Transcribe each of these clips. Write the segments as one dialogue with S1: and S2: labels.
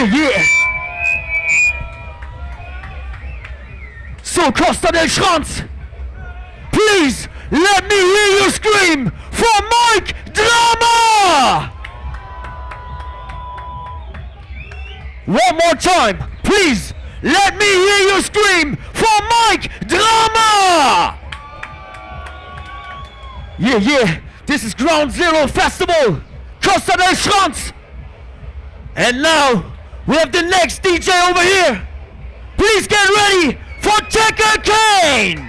S1: Yeah. So, Costa del Schranz, please let me hear you scream for Mike Drama! One more time, please let me hear you scream for Mike Drama! Yeah, yeah, this is Ground Zero Festival, Costa del Schranz. And now, we have the next DJ over here. Please get ready for
S2: Tekkerkane!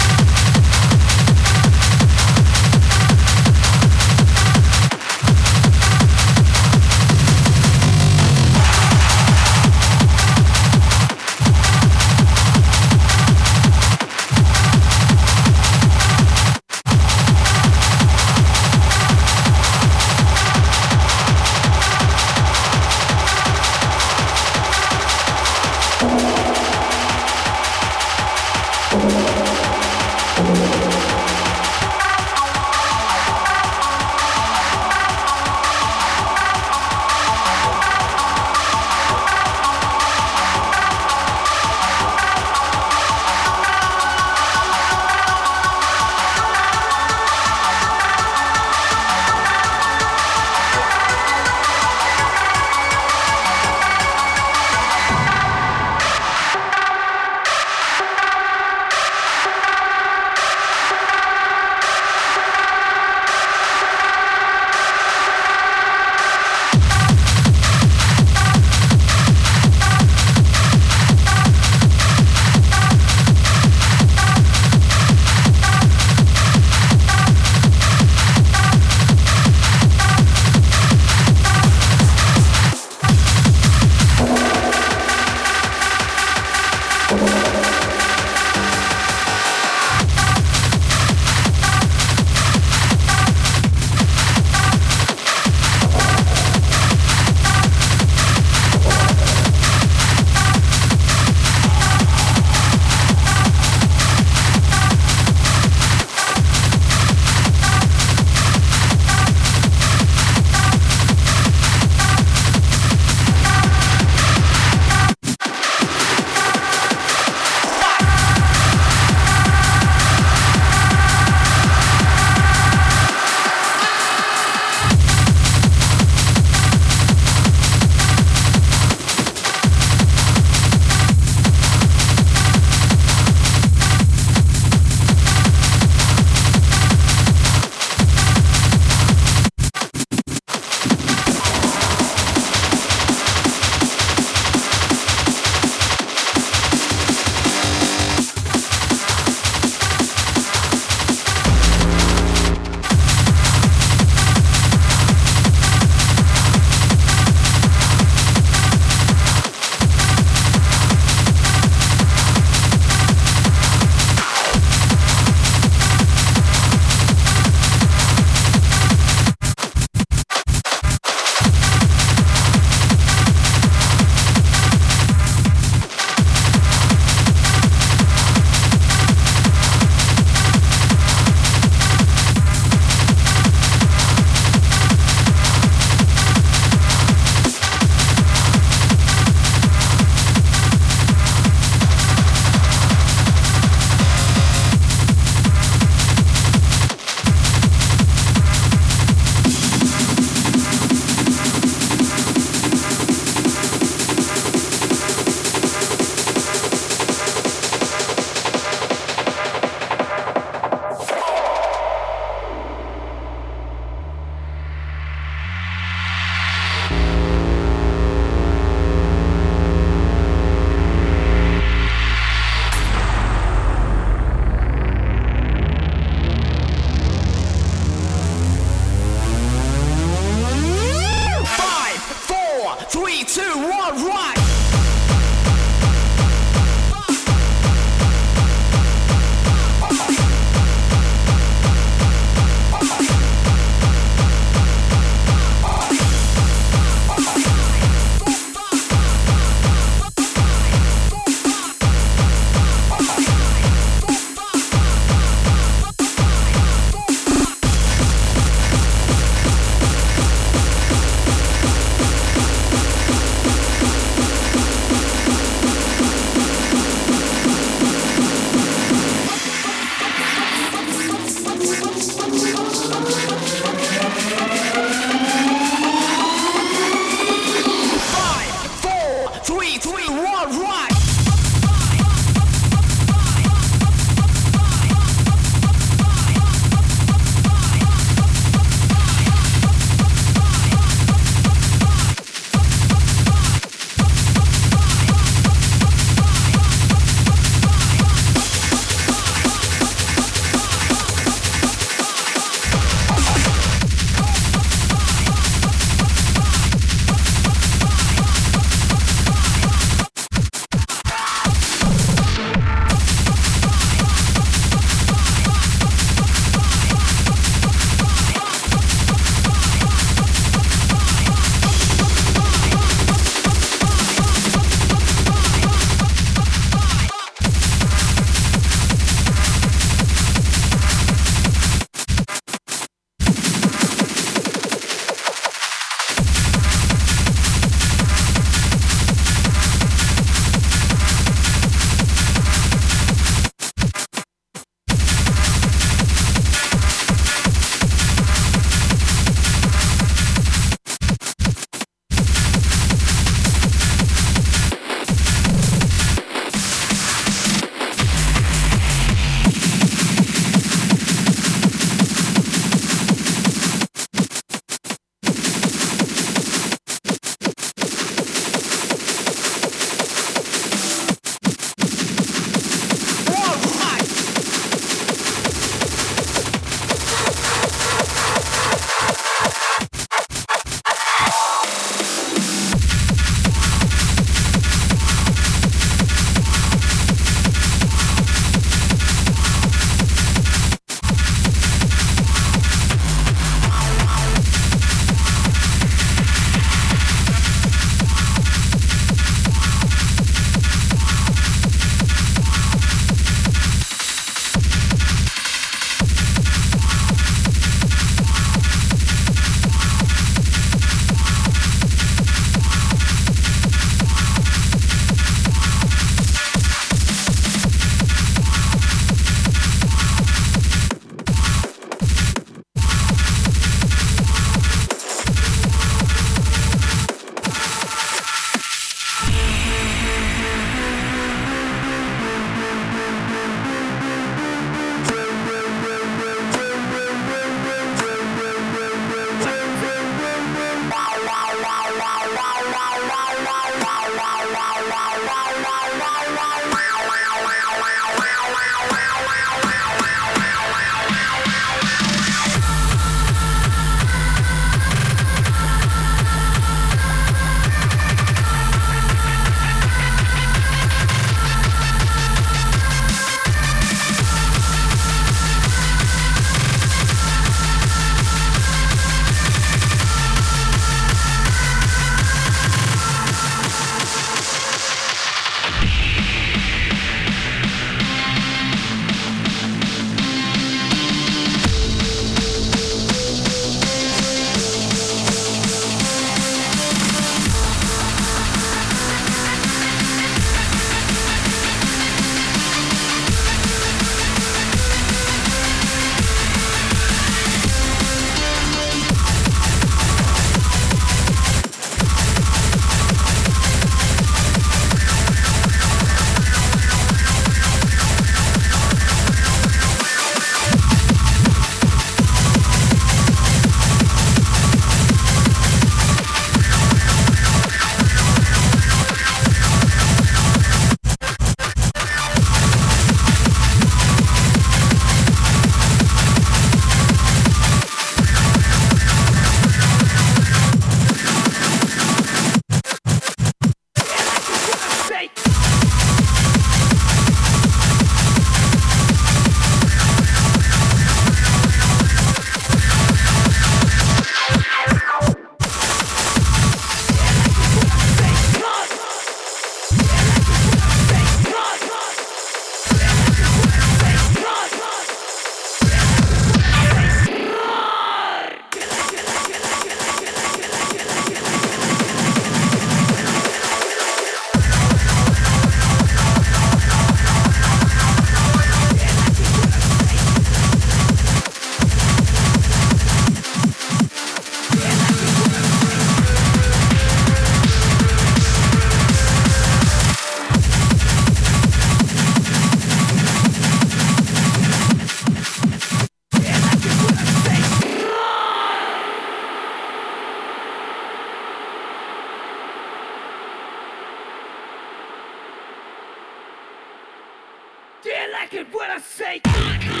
S2: Do you like it
S3: when I say?